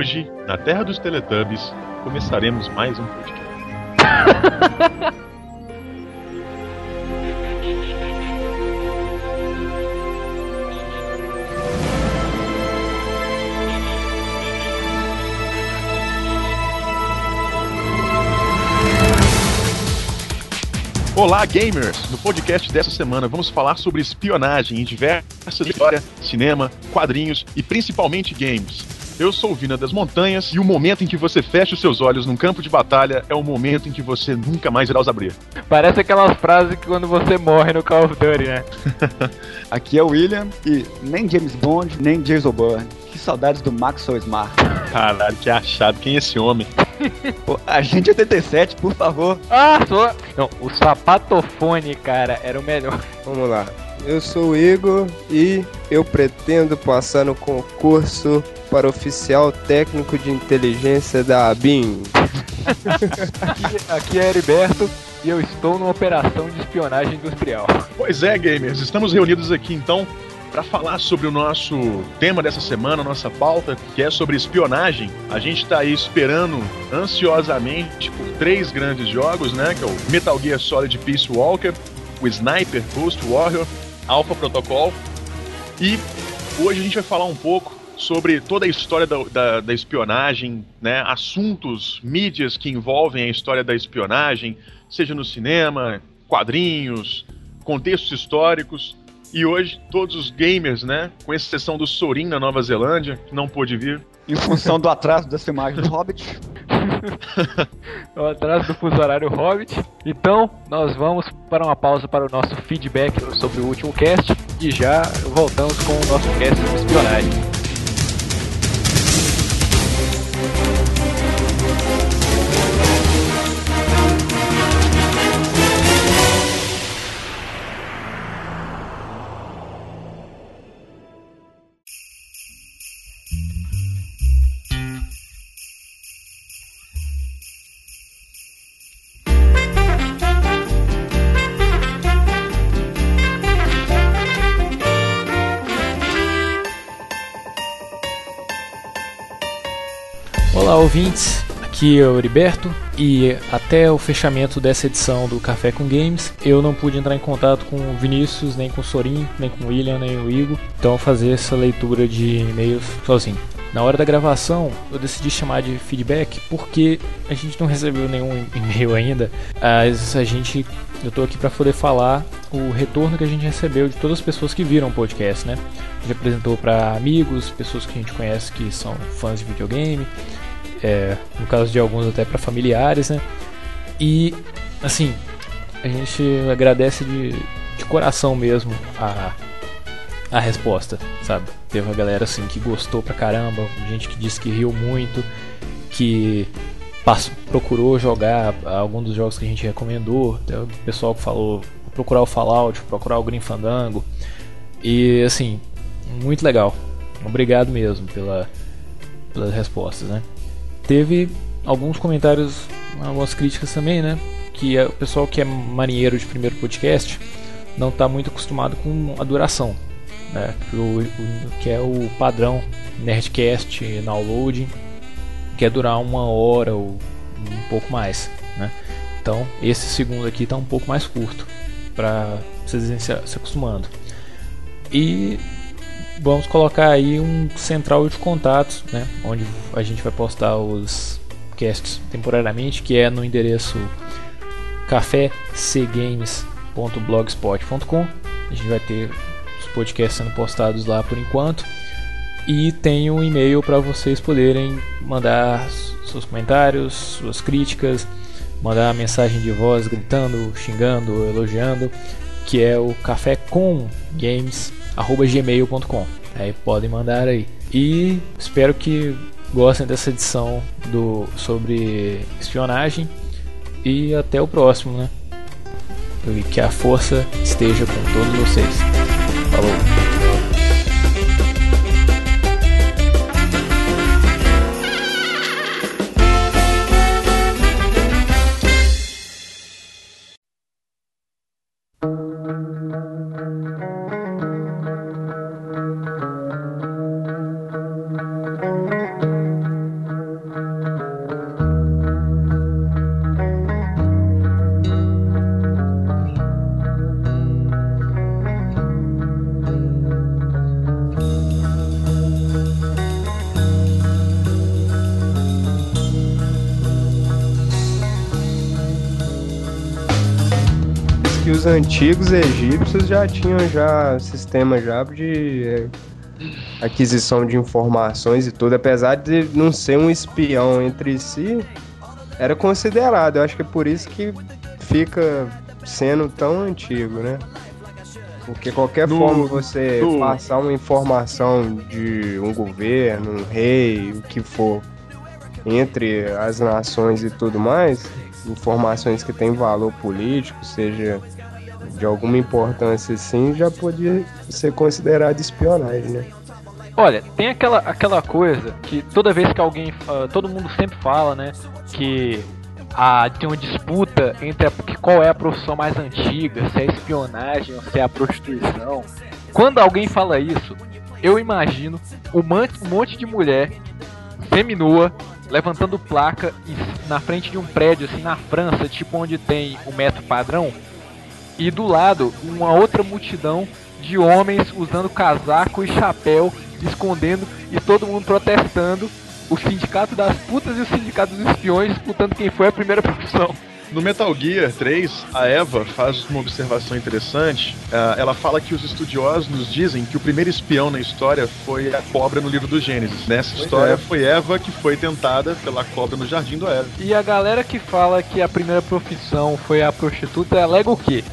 Hoje, na Terra dos Teletubbies, começaremos mais um podcast. Olá, gamers! No podcast dessa semana vamos falar sobre espionagem em diversas histórias, cinema, quadrinhos e principalmente games. Eu sou o Vina das Montanhas e o momento em que você fecha os seus olhos num campo de batalha é o momento em que você nunca mais irá os abrir. Parece aquelas frases que quando você morre no Call of Duty, né? Aqui é o William e nem James Bond, nem Jason Bourne. Que saudades do Maxwell Smart. Caralho, que achado. Quem é esse homem? Pô, Agente 87, por favor. Ah, sou... Não, o sapatofone, cara, era o melhor. Vamos lá. Eu sou o Igor e eu pretendo passar no concurso para oficial técnico de inteligência da ABIN. Aqui, aqui é Heriberto e eu estou numa operação de espionagem industrial. Pois é, gamers, estamos reunidos aqui então para falar sobre o nosso tema dessa semana, nossa pauta, que é sobre espionagem. A gente está aí esperando ansiosamente por três grandes jogos, né? Que é o Metal Gear Solid Peace Walker, o Sniper Ghost Warrior, Alpha Protocol. E hoje a gente vai falar um pouco sobre toda a história da, da, da espionagem, né? Assuntos, mídias que envolvem a história da espionagem, seja no cinema, quadrinhos, contextos históricos. E hoje, todos os gamers, né? Com exceção do Sorin na Nova Zelândia, que não pôde vir. Em função do atraso das filmagens do Hobbit. o atraso do fuso horário Hobbit. Então, nós vamos para uma pausa para o nosso feedback sobre o último cast e já voltamos com o nosso cast sobre espionagem. Ouvintes. Aqui é o Heriberto e até o fechamento dessa edição do Café com Games, eu não pude entrar em contato com o Vinícius, nem com o Sorin, nem com o William, nem o Igor, então fazer essa leitura de e-mails sozinho. Na hora da gravação, eu decidi chamar de feedback porque a gente não recebeu nenhum e-mail ainda, mas a gente eu tô aqui para poder falar o retorno que a gente recebeu de todas as pessoas que viram o podcast, né? A gente apresentou para amigos, pessoas que a gente conhece que são fãs de videogame, é, no caso de alguns até para familiares, né? E assim, a gente agradece de, de coração mesmo a, a resposta, sabe? Teve uma galera assim que gostou pra caramba, gente que disse que riu muito, que passou, procurou jogar algum dos jogos que a gente recomendou, o pessoal que falou procurar o Fallout, procurar o Green Fandango. E assim, muito legal. Obrigado mesmo pela, pelas respostas, né? Teve alguns comentários, algumas críticas também, né? Que o pessoal que é marinheiro de primeiro podcast não está muito acostumado com a duração, né? Que, o, que é o padrão Nerdcast downloading, que é durar uma hora ou um pouco mais, né? Então esse segundo aqui está um pouco mais curto para vocês se acostumando. E vamos colocar aí um central de contatos, né, onde a gente vai postar os casts temporariamente, que é no endereço cafecgames.blogspot.com. A gente vai ter os podcasts sendo postados lá por enquanto. E tem um e-mail para vocês poderem mandar seus comentários, suas críticas, mandar mensagem de voz gritando, xingando, elogiando, que é o café com games gmail.com. Aí podem mandar aí. E espero que gostem dessa edição do sobre espionagem e até o próximo, né? E que a força esteja com todos vocês. Antigos egípcios já tinham já sistema já de é, aquisição de informações e tudo, apesar de não ser um espião entre si, era considerado. Eu acho que é por isso que fica sendo tão antigo, né? Porque qualquer No- forma você no- passar uma informação de um governo, um rei, o que for, entre as nações e tudo mais, informações que têm valor político, seja de alguma importância assim, já podia ser considerado espionagem, né? Olha, tem aquela, aquela coisa que toda vez que alguém. ah, todo mundo sempre fala, né? Que a, tem uma disputa entre a, qual é a profissão mais antiga, se é espionagem ou se é a prostituição. Quando alguém fala isso, eu imagino um monte, um monte de mulher seminua levantando placa na frente de um prédio, assim, na França, tipo onde tem o metro padrão, e do lado uma outra multidão de homens usando casaco e chapéu, escondendo e todo mundo protestando. O sindicato das putas e o sindicato dos espiões disputando quem foi a primeira profissão. No Metal Gear 3, a Eva faz uma observação interessante. Ah, ela fala que os estudiosos nos dizem que o primeiro espião na história foi a cobra no livro do Gênesis. Nessa Pois história é. foi Eva que foi tentada pela cobra no jardim do Éden. E a galera que fala que a primeira profissão foi a prostituta alega o quê?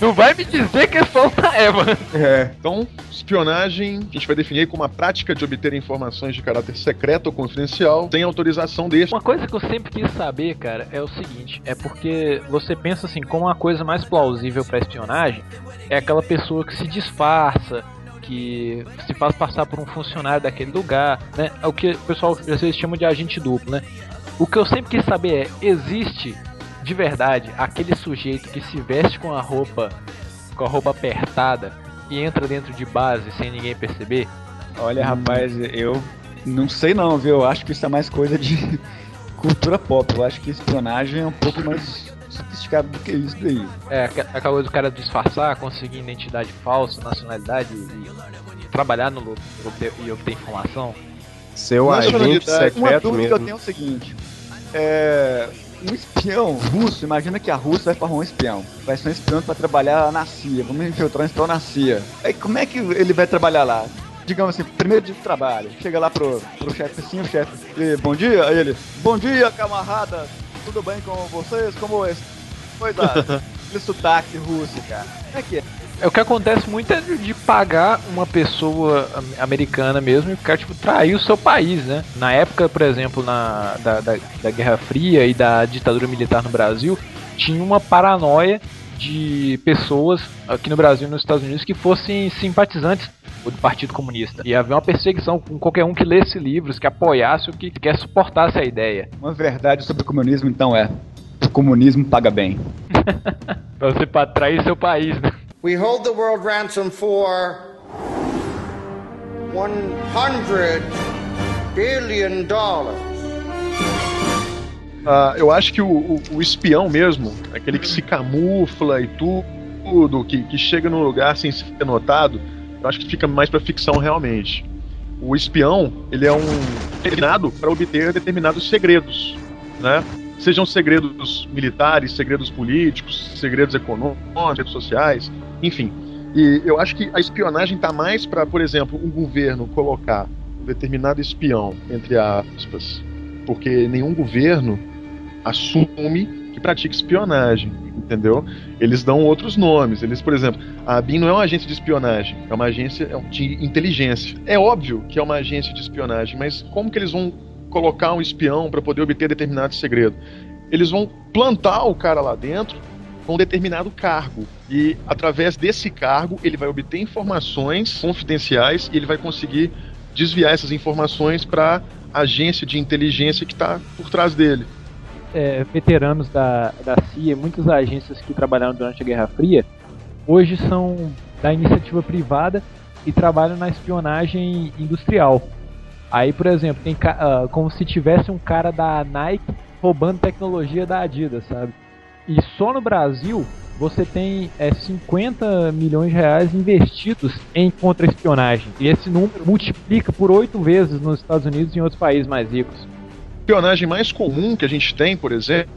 Não vai me dizer que é só da Eva. É. Então, espionagem, a gente vai definir como a prática de obter informações de caráter secreto ou confidencial sem autorização deste. Uma coisa que eu sempre quis saber, cara, é o seguinte: é porque você pensa assim, como a coisa mais plausível pra espionagem é aquela pessoa que se disfarça, que se faz passar por um funcionário daquele lugar, né? É o que o pessoal às vezes chama de agente duplo, né? O que eu sempre quis saber é: existe de verdade aquele sujeito que se veste com a roupa com a roupa apertada e entra dentro de base sem ninguém perceber? Olha, rapaz, eu não sei não, viu? Eu acho que isso é mais coisa de cultura pop. Eu acho que espionagem é um pouco mais sofisticado do que isso daí. É, coisa do cara disfarçar, conseguir identidade falsa, nacionalidade e, trabalhar no, obter, e obter informação. Seu agente Nacionalidade. Uma secreto dúvida que eu mesmo. tenho é o seguinte: é, um espião russo, imagina que a Rússia vai formar um espião. Vai ser um espião para trabalhar na CIA. Vamos infiltrar um espião na CIA. Aí como é que ele vai trabalhar lá? Digamos assim, primeiro dia de trabalho. Chega lá pro, pro chefe assim, o chefe, e, bom dia, aí ele, bom dia, camarada, tudo bem com vocês? Como é? Pois é, aquele sotaque russo, cara. Como é que é? É, o que acontece muito é de, pagar uma pessoa am- americana mesmo e ficar, tipo, trair o seu país, né? Na época, por exemplo, na, da, da, da Guerra Fria e da ditadura militar no Brasil, tinha uma paranoia de pessoas aqui no Brasil e nos Estados Unidos que fossem simpatizantes do Partido Comunista. E havia uma perseguição com qualquer um que lesse livros, que apoiasse ou que quer suportasse a ideia. Uma verdade sobre o comunismo, então é: o comunismo paga bem. Pra você pra trair seu país, né? We hold the world ransom for 100 billion dollars. Ah, eu acho que o, o- o espião mesmo, aquele que se camufla e tudo, que, que chega num lugar sem ser notado, eu acho que fica mais pra ficção realmente. O espião, ele é um treinado para obter determinados segredos, né? Sejam segredos militares, segredos políticos, segredos econômicos, sociais, enfim. E eu acho que a espionagem está mais para, por exemplo, um governo colocar um determinado espião, entre aspas, porque nenhum governo assume que pratica espionagem, entendeu? Eles dão outros nomes. Eles, por exemplo, a BIM não é uma agência de espionagem, é uma agência de inteligência. É óbvio que é uma agência de espionagem, mas como que eles vão colocar um espião para poder obter determinado segredo? Eles vão plantar o cara lá dentro com um determinado cargo. E através desse cargo, ele vai obter informações confidenciais e ele vai conseguir desviar essas informações para a agência de inteligência que está por trás dele. É, veteranos da, da CIA, muitas agências que trabalharam durante a Guerra Fria, hoje são da iniciativa privada e trabalham na espionagem industrial. Aí, por exemplo, tem ah, como se tivesse um cara da Nike roubando tecnologia da Adidas, sabe? E só no Brasil você tem é, 50 milhões de reais investidos em contra-espionagem. E esse número multiplica por oito vezes nos Estados Unidos e em outros países mais ricos. Espionagem mais comum que a gente tem, por exemplo,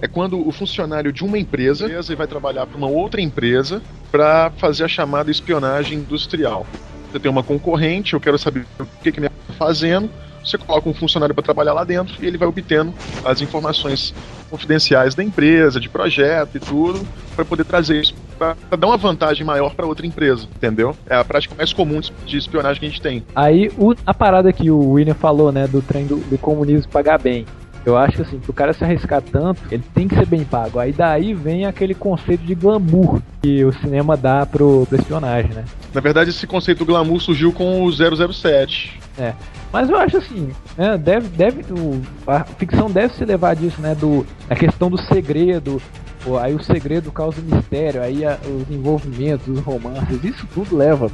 é quando o funcionário de uma empresa vai trabalhar para uma outra empresa para fazer a chamada espionagem industrial. Você tem uma concorrente, eu quero saber o que, que ele está fazendo, você coloca um funcionário para trabalhar lá dentro e ele vai obtendo as informações confidenciais da empresa, de projeto e tudo, para poder trazer isso para dar uma vantagem maior para outra empresa, entendeu? É a prática mais comum de espionagem que a gente tem. Aí o, a parada que o William falou, né, do trem do, do comunismo pagar bem. Eu acho que assim, pro cara se arriscar tanto, ele tem que ser bem pago. Aí daí vem aquele conceito de glamour que o cinema dá pro, pro espionagem, né? Na verdade, esse conceito glamour surgiu com o 007. É. Mas eu acho assim, né, deve, deve, o, a ficção deve se levar disso, né, do, a questão do segredo, pô, aí o segredo causa mistério, aí a, os envolvimentos, os romances, isso tudo leva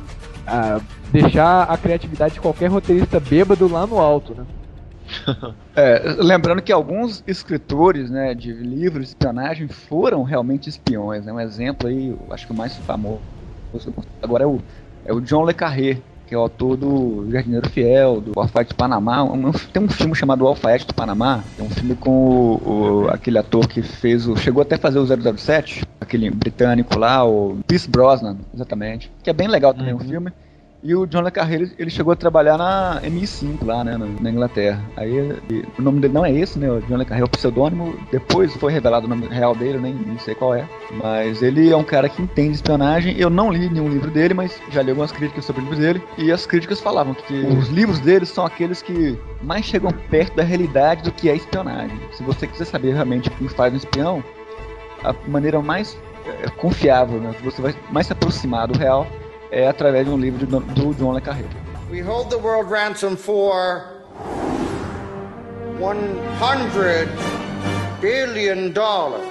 a deixar a criatividade de qualquer roteirista bêbado lá no alto, né? É, lembrando que alguns escritores né, de livros de espionagem foram realmente espiões. Né? Um exemplo aí, acho que o mais famoso agora é o, é o John Le Carré, que é o autor do Jardineiro Fiel, do Alfaete do Panamá. Um, tem um filme chamado Alfaete do Panamá, é um filme com o, o, aquele ator que fez o. chegou até a fazer o 007, aquele britânico lá, o Pierce Brosnan, exatamente. Que é bem legal também uhum. o filme. E o John Le Carré, ele, chegou a trabalhar na MI5 lá, né, na, Inglaterra. Aí e, o nome dele não é esse, né? O John Le Carré é o pseudônimo. Depois foi revelado o nome real dele, nem, nem sei qual é. Mas ele é um cara que entende espionagem. Eu não li nenhum livro dele, mas já li algumas críticas sobre o livro dele. E as críticas falavam que os livros dele são aqueles que mais chegam perto da realidade do que é espionagem. Se você quiser saber realmente o que faz um espião, a maneira mais é, confiável, né? Você vai mais se aproximar do real é através de um livro do, John Le Carré. We hold the world ransom for 100 billion dollars.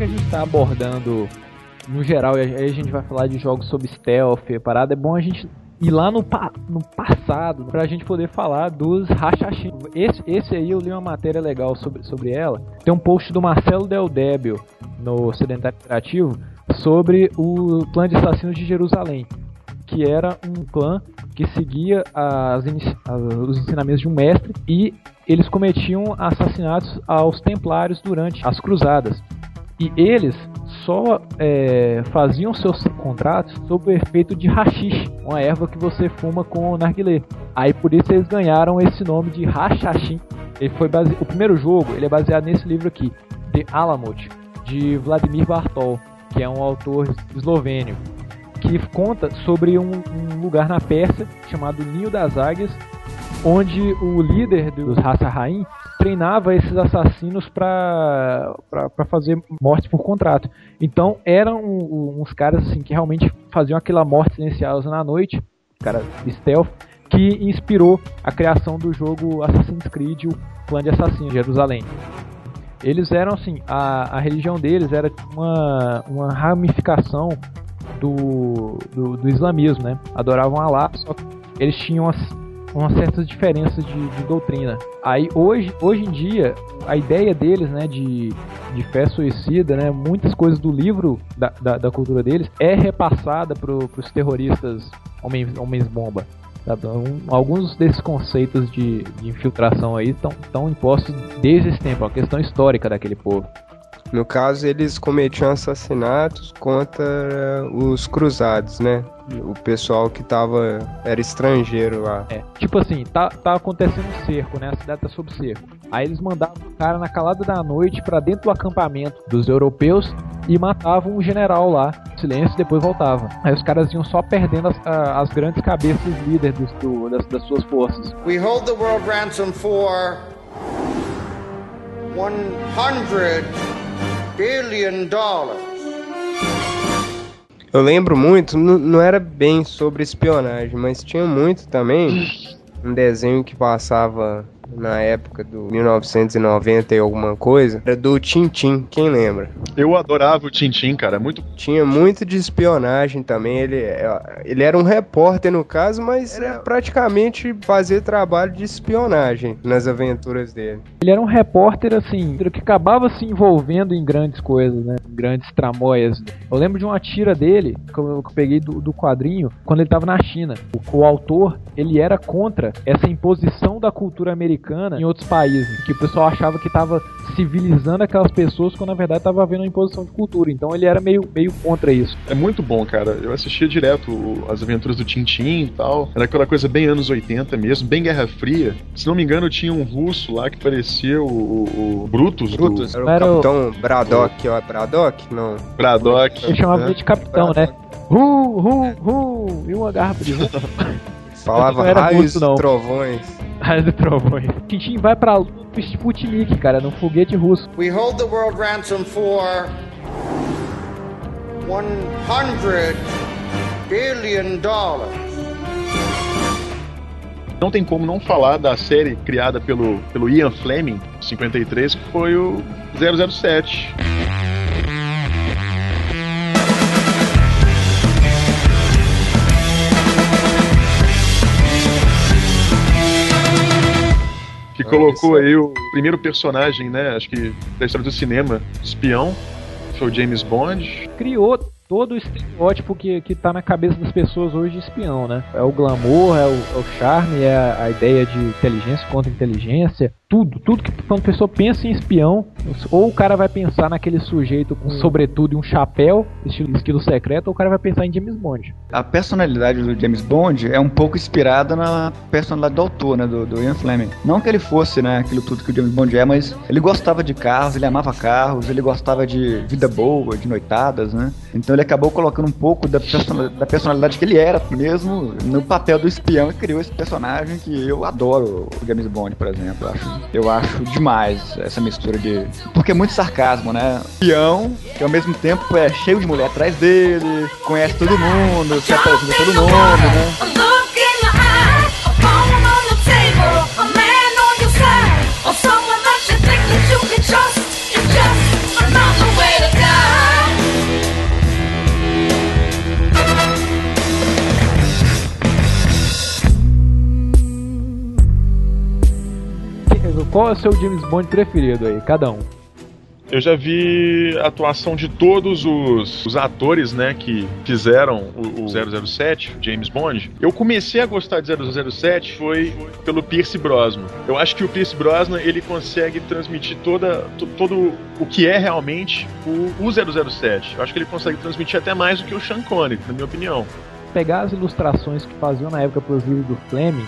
Que a gente está abordando no geral, e aí a gente vai falar de jogos sobre stealth, parada, é bom a gente ir lá no, pa no passado pra gente poder falar dos Hashashin. Esse, esse aí eu li uma matéria legal sobre, sobre ela. Tem um post do Marcelo Del Débio no Sedentário Interativo sobre o clã de assassinos de Jerusalém, que era um clã que seguia as, os ensinamentos de um mestre e eles cometiam assassinatos aos templários durante as cruzadas. E eles só é, faziam seus contratos sob o efeito de hashish, uma erva que você fuma com narguilé. Aí por isso eles ganharam esse nome de Hashashin. Ele foi base... O primeiro jogo ele é baseado nesse livro aqui, The Alamut, de Vladimir Bartol, que é um autor eslovênio, que conta sobre um, um lugar na Pérsia chamado Ninho das Águias, onde o líder dos Hassarraim treinava esses assassinos para fazer mortes por contrato. Então eram uns caras assim que realmente faziam aquela morte silenciosa na noite, cara stealth, que inspirou a criação do jogo Assassin's Creed, o clã de assassinos de Jerusalém. Eles eram assim, a, a religião deles era uma, uma ramificação do, do, do islamismo, né? Adoravam Allah, só que eles tinham as, umas certas diferenças de, de, doutrina. Aí hoje, hoje em dia, a ideia deles, né, de, de fé suicida, né, muitas coisas do livro da, da, da cultura deles é repassada para os terroristas homens, homens bomba. Então, alguns desses conceitos de, de infiltração aí estão impostos desde esse tempo, é uma questão histórica daquele povo. No caso, eles cometiam assassinatos contra os cruzados, né? O pessoal que tava. era estrangeiro lá. É, tipo assim, tá, tá acontecendo um cerco, né? A cidade tá sob cerco. Aí eles mandavam o cara na calada da noite para dentro do acampamento dos europeus e matavam o general lá. Silêncio, depois voltavam. Aí os caras iam só perdendo as, as grandes cabeças líderes do, das, das suas forças. We hold the world ransom for 100 billion dollars. Eu lembro muito, não era bem sobre espionagem, mas tinha muito também um desenho que passava na época do 1990 e alguma coisa, era do Tintin, quem lembra? Eu adorava o Tintin, cara. Muito. Tinha muito de espionagem também. Ele, é, ele era um repórter no caso, mas era praticamente fazer trabalho de espionagem nas aventuras dele. Ele era um repórter, assim, que acabava se envolvendo em grandes coisas, né? Em grandes tramóias. Eu lembro de uma tira dele, que eu, peguei do, do, quadrinho, quando ele estava na China. O, o, autor, ele era contra essa imposição da cultura americana em outros países. Que o pessoal achava que estava civilizando aquelas pessoas, quando na verdade estava havendo uma imposição de cultura. Então ele era meio, meio contra isso. É muito bom, cara. Eu assistia direto as aventuras do Tintin e tal. Era aquela coisa bem anos 80 mesmo, bem Guerra Fria. Se não me engano, tinha um russo lá que parecia o, o, o Brutus. Brutus, do... era o capitão Braddock, ó. Braddock? Não. Braddock. Ele chamava ele de capitão, né? Ru, ru, ru. E uma garrafa de rum. Falava raios e trovões. Raios e trovões. Tintin vai pra Sputnik, cara, num foguete russo. We hold the world ransom for 100 billion dollars. Não tem como não falar da série criada pelo, pelo Ian Fleming, 53, que foi o 007. Que colocou aí o primeiro personagem, né, acho que da história do cinema, espião, foi o James Bond. Criou todo o estereótipo que, que tá na cabeça das pessoas hoje de espião, né? É o glamour, é o, é o charme, é a, a, ideia de inteligência contra inteligência, tudo, tudo que quando a pessoa pensa em espião, ou o cara vai pensar naquele sujeito com hum. sobretudo e um chapéu, estilo, estilo secreto, ou o cara vai pensar em James Bond. A personalidade do James Bond é um pouco inspirada na personalidade do autor, né, do, do Ian Fleming. Não que ele fosse, né, aquilo tudo que o James Bond é, mas ele gostava de carros, ele amava carros, ele gostava de vida boa, de noitadas, né? Então ele acabou colocando um pouco da, da personalidade que ele era mesmo no papel do espião e criou esse personagem que eu adoro, o James Bond, por exemplo. Acho eu acho demais essa mistura de. Porque é muito sarcasmo, né? Peão, que ao mesmo tempo é cheio de mulher atrás dele, conhece todo mundo, se apresenta todo mundo, né? Qual é o seu James Bond preferido aí, cada um? Eu já vi a atuação de todos os, os atores, né, que fizeram o, o 007, o James Bond. Eu comecei a gostar de 007 foi pelo Pierce Brosnan. Eu acho que o Pierce Brosnan, ele consegue transmitir toda, todo o que é realmente o, o 007. Eu acho que ele consegue transmitir até mais do que o Sean Connery, na minha opinião. Pegar as ilustrações que faziam na época para os livros do Fleming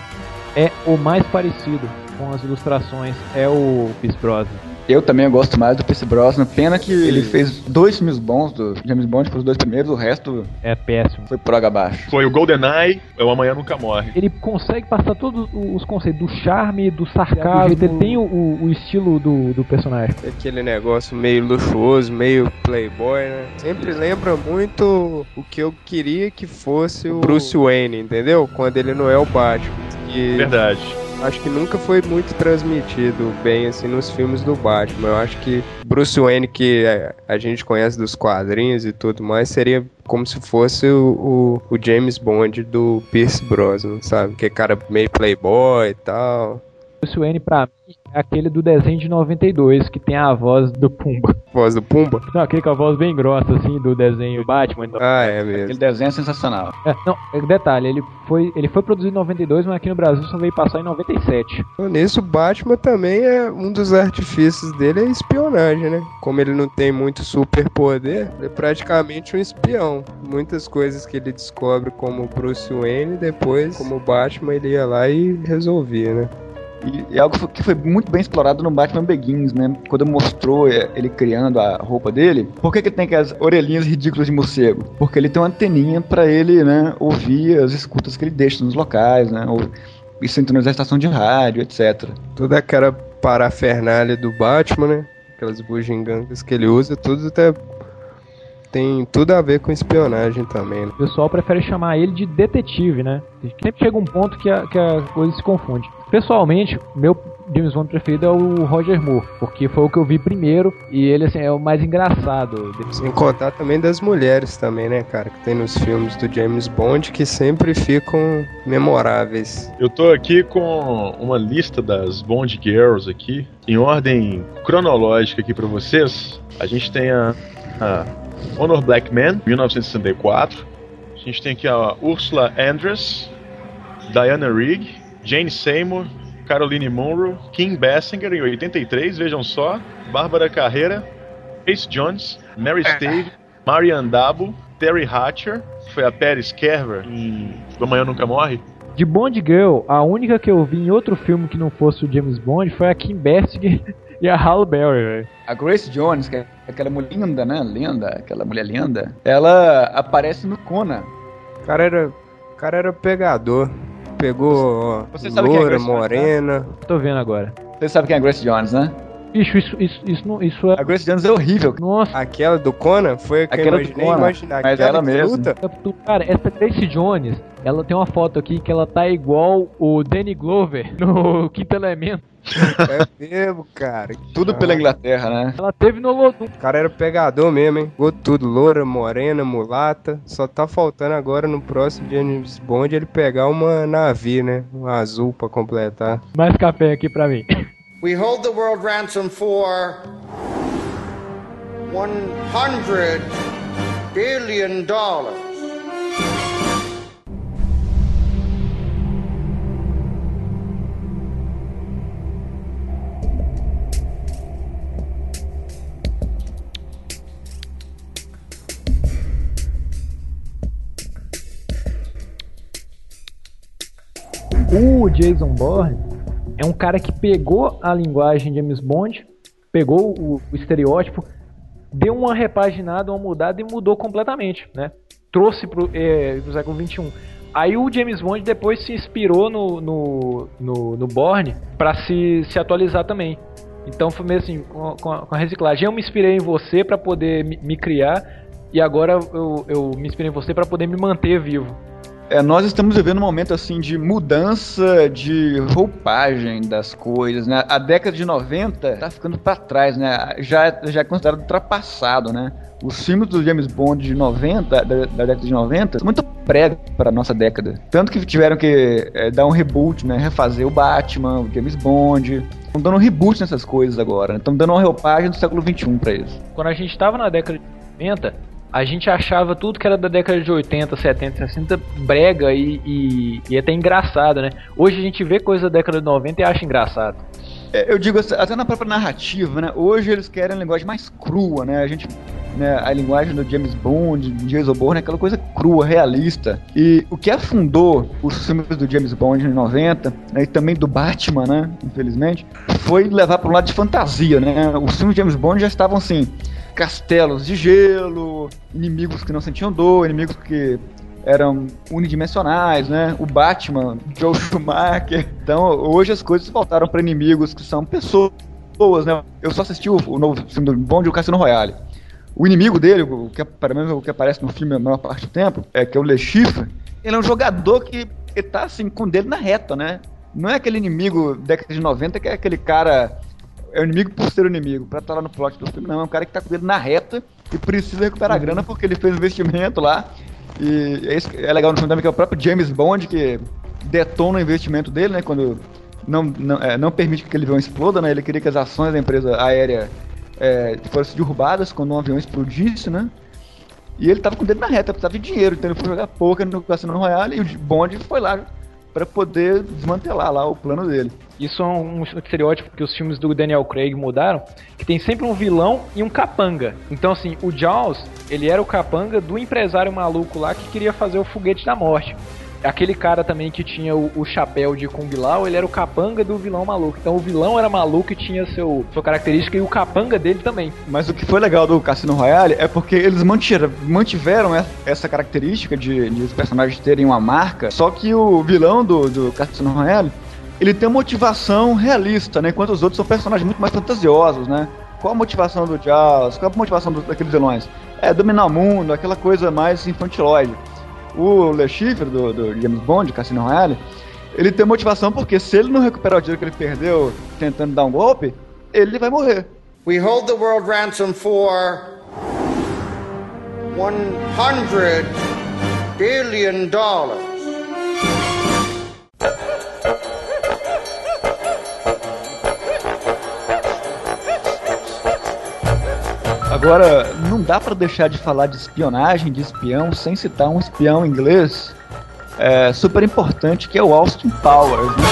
é o mais parecido com as ilustrações é o Pierce Brosnan. Eu também gosto mais do Pierce Brosnan. Pena que ele fez dois filmes bons do James Bond, foi os dois primeiros, o resto é péssimo. Foi proga abaixo. Foi o GoldenEye, é o Amanhã Nunca Morre. Ele consegue passar todos os conceitos do charme, do sarcasmo, ele tem o, o, estilo do, do personagem. Aquele negócio meio luxuoso, meio playboy, né? Sempre lembra muito o que eu queria que fosse o Bruce Wayne, entendeu? Quando ele não é o Batman. E... Verdade acho que nunca foi muito transmitido bem assim nos filmes do Batman. Eu acho que Bruce Wayne, que a, gente conhece dos quadrinhos e tudo mais, seria como se fosse o, o, o James Bond do Pierce Brosnan, sabe? Que é cara meio playboy e tal. Bruce Wayne, pra mim, aquele do desenho de 92, que tem a voz do Pumba. Voz do Pumba? Não, aquele com a voz bem grossa, assim, do desenho Batman. Então. Ah, é mesmo. Aquele desenho é sensacional. É, não, é, detalhe, ele foi, ele foi produzido em 92, mas aqui no Brasil só veio passar em 97. Nisso, o Batman também é um dos artifícios dele é espionagem, né? Como ele não tem muito superpoder, ele é praticamente um espião. Muitas coisas que ele descobre como Bruce Wayne, depois, como Batman, ele ia lá e resolvia, né? E é algo que foi muito bem explorado no Batman Begins, né? Quando mostrou é, ele criando a roupa dele. Por que, que tem aquelas orelhinhas ridículas de morcego? Porque ele tem uma anteninha para ele, né, ouvir as escutas que ele deixa nos locais, né? Ou, e sintonizar a estação de rádio, etc. Toda aquela parafernália do Batman, né? Aquelas bugigangas que ele usa, tudo até tem tudo a ver com espionagem também. Né? O pessoal prefere chamar ele de detetive, né? Sempre chega um ponto que a, que a coisa se confunde. Pessoalmente, meu, James Bond preferido é o Roger Moore, porque foi o que eu vi primeiro e ele assim é o mais engraçado. Sem contar também das mulheres também, né, cara, que tem nos filmes do James Bond que sempre ficam memoráveis. Eu tô aqui com uma lista das Bond Girls aqui, em ordem cronológica aqui para vocês. A gente tem a, a Honor Blackman, 1964. A gente tem aqui a Ursula Andress, Diana Rigg, Jane Seymour, Caroline Munro, Kim Basinger em 83, vejam só, Bárbara Carreira, Grace Jones, Mary Stave, Marianne Dabo, Terry Hatcher, foi a Paris Kerver em Do Amanhã Nunca Morre. De Bond Girl, a única que eu vi em outro filme que não fosse o James Bond foi a Kim Basinger e a Halle Berry, velho. A Grace Jones, que é aquela mulher linda, né? Linda, aquela mulher linda. Ela aparece no Conan. O cara era, o cara era pegador. Pegou Você sabe quem é loura, Grace Jones, morena. Tô vendo agora. Você sabe quem é a Grace Jones, né? Bicho, isso, isso, isso, não, isso é. A Grace Jones é horrível. Nossa, Aquela do Conan foi a que Aquela eu do imaginei Conan, imaginar. mas Aquela ela mesmo. luta, tu- cara, essa Grace Jones, ela tem uma foto aqui que ela tá igual o Danny Glover no Quinto Elemento. é mesmo, cara. Tudo Ah, pela Inglaterra, né? Ela teve no Lodum. O cara era pegador mesmo, hein? Ficou tudo, loura, morena, mulata. Só tá faltando agora no próximo James Bond ele pegar uma navio, né? Um azul pra completar. Mais café aqui pra mim. We hold the world ransom for 100 billion dollars. O Jason Bourne é um cara que pegou a linguagem James Bond, pegou o, o estereótipo, deu uma repaginada, uma mudada e mudou completamente, né? Trouxe pro, é, pro século XXI. Aí o James Bond depois se inspirou no, no, no, no Bourne para se, se atualizar também. Então foi meio assim, com, com a reciclagem. Eu me inspirei em você para poder me, me criar e agora eu, eu me inspirei em você para poder me manter vivo. É, nós estamos vivendo um momento assim de mudança de roupagem das coisas, né? A década de 90 tá ficando pra trás, né? Já, já é considerado ultrapassado, né? Os filmes do James Bond de 90, da, da década de 90, são muito prego para nossa década. Tanto que tiveram que é, dar um reboot, né? Refazer o Batman, o James Bond. Estão dando um reboot nessas coisas agora. Estão dando uma roupagem do século XXI pra eles. Quando a gente tava na década de 90, a gente achava tudo que era da década de 80, 70, 60 brega e, e, e até engraçado, né? Hoje a gente vê coisa da década de 90 e acha engraçado. É, eu digo assim, até na própria narrativa, né? Hoje eles querem a linguagem mais crua, né? A gente, né, a linguagem do James Bond, de Jason Bourne, aquela coisa crua, realista. E o que afundou os filmes do James Bond em 90, né, e também do Batman, né? Infelizmente, foi levar para um lado de fantasia, né? Os filmes de James Bond já estavam assim, castelos de gelo, inimigos que não sentiam dor, inimigos que eram unidimensionais, né? O Batman, Joe Schumacher. Então, hoje as coisas voltaram para inimigos que são pessoas, né? Eu só assisti o, o novo filme do Bond, o Cassino Royale. O inimigo dele, o que, pelo menos o que aparece no filme a maior parte do tempo, é que é o Le. Ele é um jogador que ele tá assim com o dedo na reta, né? Não é aquele inimigo da década de 90 que é aquele cara é o inimigo por ser o inimigo, pra estar lá no plot do filme, não, é um cara que tá com o dedo na reta e precisa recuperar a grana porque ele fez um investimento lá. E é, isso, é legal no filme também que é o próprio James Bond que detona o investimento dele, né? Quando não, não, é, não permite que aquele avião exploda, né? Ele queria que as ações da empresa aérea é, fossem derrubadas quando um avião explodisse, né? E ele tava com o dedo na reta, precisava de dinheiro, então ele foi jogar poker no Cassino Royale e o Bond foi lá para poder desmantelar lá o plano dele. Isso é um estereótipo que os filmes do Daniel Craig mudaram, que tem sempre um vilão e um capanga. Então assim, o Jaws, ele era o capanga do empresário maluco lá que queria fazer o foguete da morte. Aquele cara também que tinha o, o chapéu de Kung Lao, ele era o capanga do vilão maluco. Então o vilão era maluco e tinha seu, sua característica e o capanga dele também. Mas o que foi legal do Cassino Royale é porque eles mantiveram, mantiveram essa característica de, de os personagens terem uma marca, só que o vilão do, do Cassino Royale, ele tem uma motivação realista, né? Enquanto os outros são personagens muito mais fantasiosos, né? Qual a motivação do Jaws? Qual a motivação do, daqueles vilões? É dominar o mundo, aquela coisa mais infantilóide. O Le Chiffre, do, do James Bond, Cassino Royale, Ele tem motivação porque se ele não recuperar o dinheiro que ele perdeu tentando dar um golpe, ele vai morrer. We hold the world ransom for 100 billion dollars. Agora, não dá pra deixar de falar de espionagem, de espião, sem citar um espião inglês é, super importante que é o Austin Powers. Né?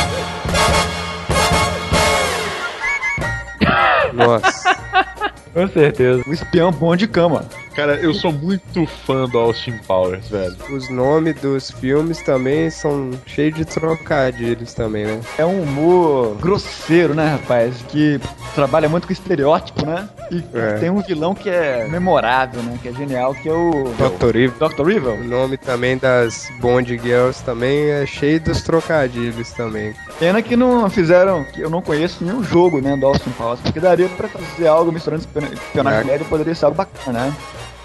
Nossa. Com certeza. Um espião bom de cama. Cara, eu sou muito fã do Austin Powers, velho. Os nomes dos filmes também são cheios de trocadilhos também, né? É um humor grosseiro, né, rapaz? Que trabalha muito com estereótipo, né? E É. tem um vilão que é memorável, né? Que é genial, que é o... Dr. Evil. Dr. O Evil. nome também das Bond Girls também é cheio dos trocadilhos também. Pena que não fizeram, que eu não conheço nenhum jogo, né, do Austin Powers, porque daria pra fazer algo misturando espionagem É. média, poderia ser algo bacana, né?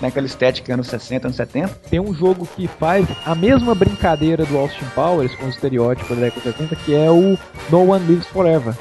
Naquela estética anos 60, anos 70. Tem um jogo que faz a mesma brincadeira do Austin Powers com os estereótipos da década de 70, que é o No One Lives Forever.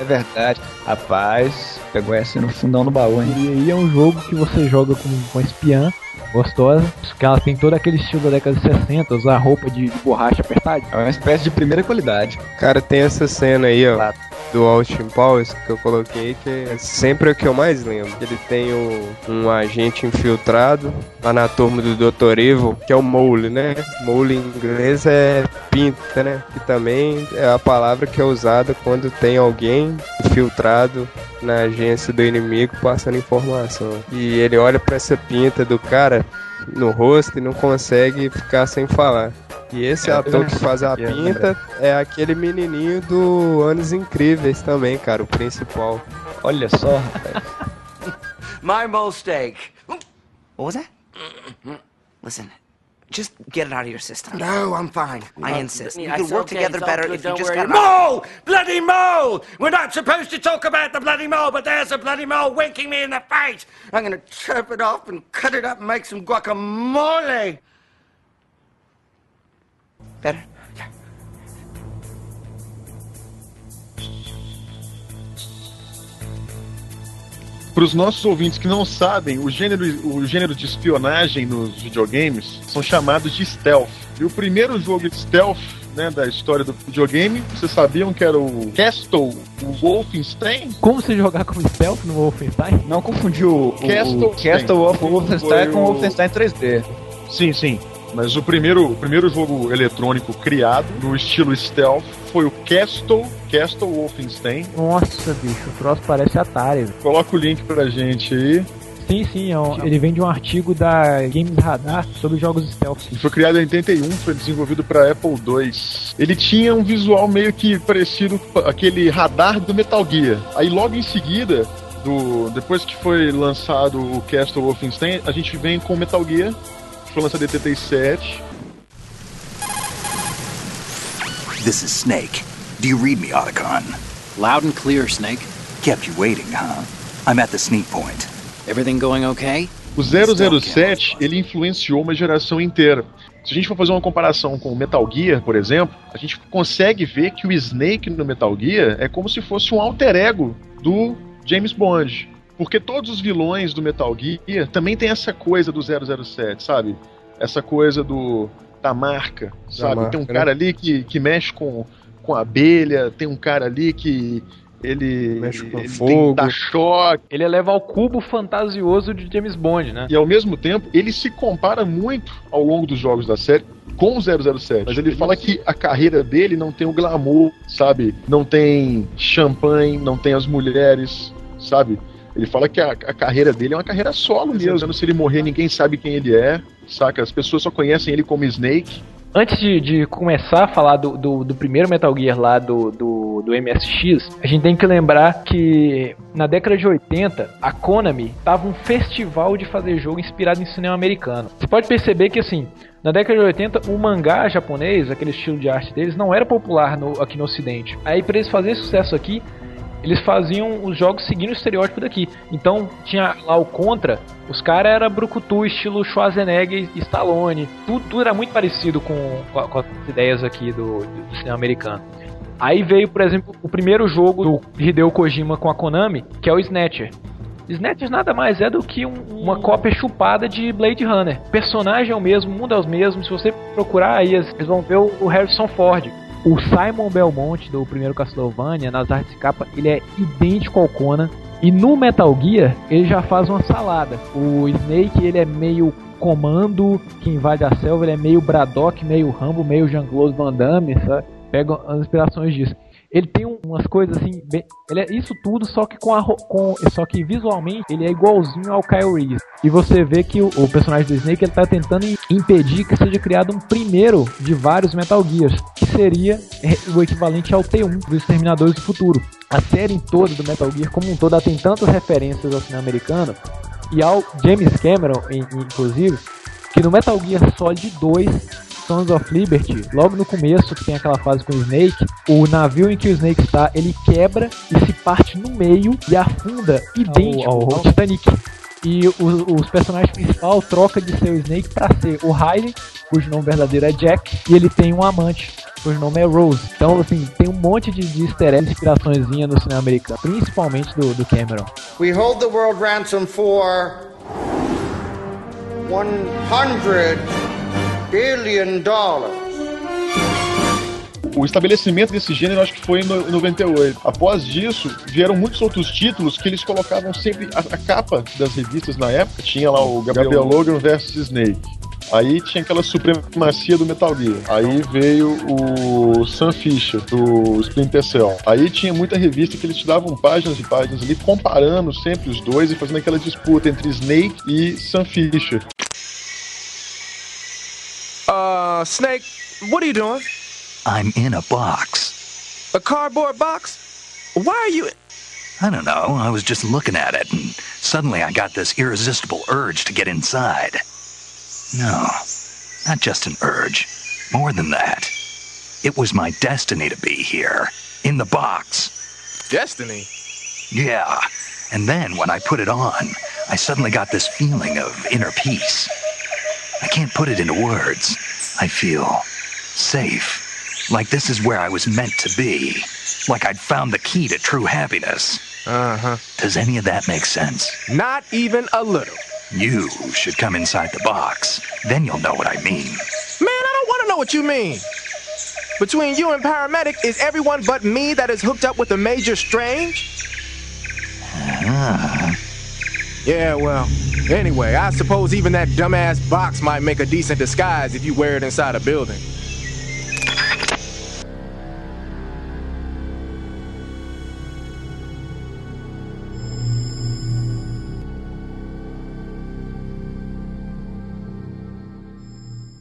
É verdade. Rapaz, pegou essa no fundão do baú, hein? E aí é um jogo que você joga com uma espiã gostosa, que ela tem todo aquele estilo da década de 60, usar roupa de, de borracha apertada. É uma espécie de primeira qualidade. Cara, tem essa cena aí, ó, do Austin Powers que eu coloquei, que é sempre o que eu mais lembro. Ele tem o- um agente infiltrado lá na turma do Dr. Evil, que é o Mole, né? Mole em inglês é pinta, né? Que também é a palavra que é usada quando tem alguém infiltrado na agência do inimigo passando informação. E ele olha pra essa pinta do cara no rosto e não consegue ficar sem falar. E esse É, ator que faz a é, pinta é aquele menininho do Anos Incríveis também, cara, o principal. Olha só, rapaz. My mistake. What was that? Listen, just get it out of your system. No, I'm fine. I insist. We could work together better if you just got Mole! Bloody mole! We're not supposed to talk about the bloody mole, but there's a bloody mole winking me in the face. I'm gonna chop it off and cut it up and make some guacamole. Better. Para os nossos ouvintes que não sabem, o gênero, o gênero de espionagem nos videogames são chamados de stealth. E o primeiro jogo de stealth né, da história do videogame, vocês sabiam que era o Castle o Wolfenstein? Como você jogar como stealth no Wolfenstein? Não confundiu o, o Castle- Castle of Wolfenstein com o- Wolfenstein 3D. Sim, sim. Mas o primeiro, o primeiro jogo eletrônico criado no estilo stealth foi o Castle, Castle Wolfenstein. Nossa, bicho, o troço parece Atari. Coloca o link pra gente aí. Sim, sim, é um- ele vem de um artigo da Games Radar sobre jogos stealth. Ele foi criado em 81, foi desenvolvido para Apple II. Ele tinha um visual meio que parecido com aquele radar do Metal Gear. Aí logo em seguida, do, depois que foi lançado o Castle Wolfenstein, a gente vem com o Metal Gear, foi lançado em 87. This is Snake. Do you read me, Otacon? Loud and clear, Snake. Kept you waiting, huh? I'm at the sneak point. Everything going okay? O 007, ele influenciou uma geração inteira. Se a gente for fazer uma comparação com o Metal Gear, por exemplo, a gente consegue ver que o Snake no Metal Gear é como se fosse um alter ego do James Bond. Porque todos os vilões do Metal Gear também tem essa coisa do 007, sabe? Essa coisa do da marca, sabe? marca, tem um né? cara ali que, que mexe com, com abelha, tem um cara ali que ele Mexe com ele fogo. tem dá choque, Ele eleva ao cubo fantasioso de James Bond, né? e ao mesmo tempo, ele se compara muito ao longo dos jogos da série com o 007. Mas ele fala que a carreira dele não tem o glamour, sabe? Não tem champanhe, não tem as mulheres, sabe? Ele fala que a, a carreira dele é uma carreira solo mesmo. Se ele morrer, ninguém sabe quem ele é, saca? As pessoas só conhecem ele como Snake. Antes de, de começar a falar do, do, do primeiro Metal Gear lá do, do, do MSX, a gente tem que lembrar que na década de 80, a Konami tava um festival de fazer jogo inspirado em cinema americano. Você pode perceber que assim, na década de 80, o mangá japonês, aquele estilo de arte deles, não era popular no- aqui no ocidente. Aí pra eles fazerem sucesso aqui, eles faziam os jogos seguindo o estereótipo daqui. Então tinha lá o Contra, os caras era brucutu estilo Schwarzenegger e Stallone. Tudo, tudo era muito parecido com, com, com as ideias aqui do, do cinema americano. Aí veio, por exemplo, o primeiro jogo do Hideo Kojima com a Konami, que é o Snatcher. Snatcher nada mais é do que um, uma cópia chupada de Blade Runner. O personagem é o mesmo, o mundo é o mesmo. Se você procurar aí, vocês vão ver o Harrison Ford. O Simon Belmont do primeiro Castlevania, nas artes capa, ele é idêntico ao Conan. E no Metal Gear, ele já faz uma salada. O Snake, ele é meio comando que invade a selva, ele é meio Braddock, meio Rambo, meio Jean-Claude Van Damme, sabe? Pega as inspirações disso. Ele tem umas coisas assim, bem, ele é isso tudo, só que com a com, só que visualmente ele é igualzinho ao Kyle Reese. E você vê que o, o personagem do Snake ele tá tentando impedir que seja criado um primeiro de vários Metal Gears, que seria o equivalente ao T1 dos Exterminadores do Futuro. A série toda do Metal Gear como um todo tem tantas referências ao cinema americano e ao James Cameron, inclusive, que no Metal Gear Solid 2 Sons of Liberty, logo no começo, que tem aquela fase com o Snake, o navio em que o Snake está, ele quebra e se parte no meio e afunda idêntico ao, ao Titanic. E o, os personagens principal troca de ser o Snake para ser o Riley, cujo nome verdadeiro é Jack, e ele tem um amante, cujo nome é Rose. Então, assim, tem um monte de, de easter eggs, inspirações no cinema americano, principalmente do, do Cameron. We hold the world ransom for 100 billion dollars. O estabelecimento desse gênero acho que foi em 98. Após disso, vieram muitos outros títulos que eles colocavam sempre a, a capa das revistas na época. Tinha lá o Gabriel Logan vs Snake. Aí tinha aquela supremacia do Metal Gear. Aí veio o Sam Fisher, do Splinter Cell. Aí tinha muita revista que eles te davam páginas e páginas ali, comparando sempre os dois e fazendo aquela disputa entre Snake e Sam Fisher. Uh, Snake, what are you doing? I'm in a box. A cardboard box? Why are you... I don't know. I was just looking at it, and suddenly I got this irresistible urge to get inside. No, not just an urge. More than that. It was my destiny to be here. In the box. Destiny? Yeah. And then when I put it on, I suddenly got this feeling of inner peace. I can't put it into words. I feel safe. Like this is where I was meant to be. Like I'd found the key to true happiness. Uh huh. Does any of that make sense? Not even a little. You should come inside the box. Then you'll know what I mean. Man, I don't want to know what you mean. Between you and paramedic, is everyone but me that is hooked up with a major strange? Ah. Yeah, well, anyway, I suppose even that dumbass box might make a decent disguise if you wear it inside a building.